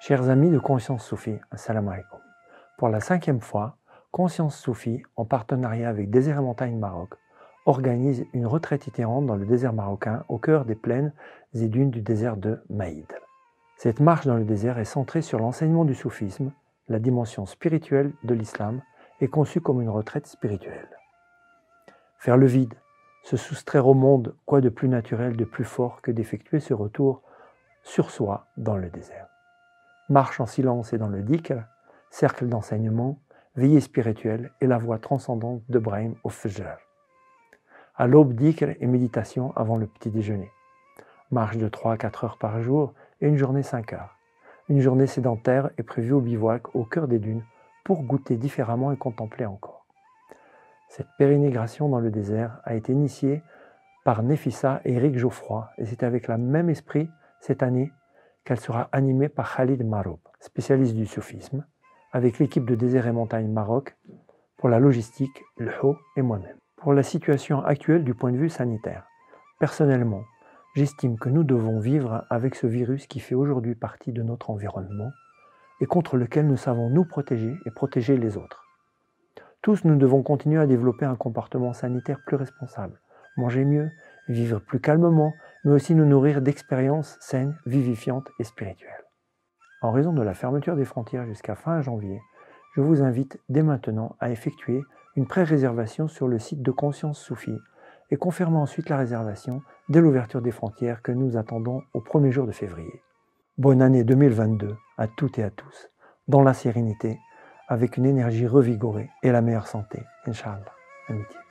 Chers amis de Conscience Soufi, assalamu alaikum. Pour la cinquième fois, Conscience Soufi, en partenariat avec Désert et Montagne Maroc, organise une retraite itinérante dans le désert marocain au cœur des plaines et dunes du désert de Maïd. Cette marche dans le désert est centrée sur l'enseignement du soufisme, la dimension spirituelle de l'islam est conçue comme une retraite spirituelle. Faire le vide, se soustraire au monde, quoi de plus naturel, de plus fort que d'effectuer ce retour sur soi dans le désert. Marche en silence et dans le dhikr, cercle d'enseignement, veillée spirituelle et la voie transcendante de Brahim au Fajr. À l'aube, dhikr et méditation avant le petit déjeuner. Marche de 3 à 4 heures par jour et une journée 5 heures. Une journée sédentaire est prévue au bivouac au cœur des dunes pour goûter différemment et contempler encore. Cette pérégrination dans le désert a été initiée par Nefissa et Eric Geoffroy et c'est avec le même esprit cette année qu'elle sera animée par Khalid Maroub, spécialiste du soufisme, avec l'équipe de Désert et Montagne Maroc pour la logistique, le haut et moi-même. Pour la situation actuelle du point de vue sanitaire, personnellement, j'estime que nous devons vivre avec ce virus qui fait aujourd'hui partie de notre environnement et contre lequel nous savons nous protéger et protéger les autres. Tous, nous devons continuer à développer un comportement sanitaire plus responsable, manger mieux, vivre plus calmement, mais aussi nous nourrir d'expériences saines, vivifiantes et spirituelles. En raison de la fermeture des frontières jusqu'à fin janvier, je vous invite dès maintenant à effectuer une pré-réservation sur le site de Conscience Soufi et confirmer ensuite la réservation dès l'ouverture des frontières que nous attendons au premier jour de février. Bonne année 2022 à toutes et à tous, dans la sérénité, avec une énergie revigorée et la meilleure santé, Inch'Allah. Amitié.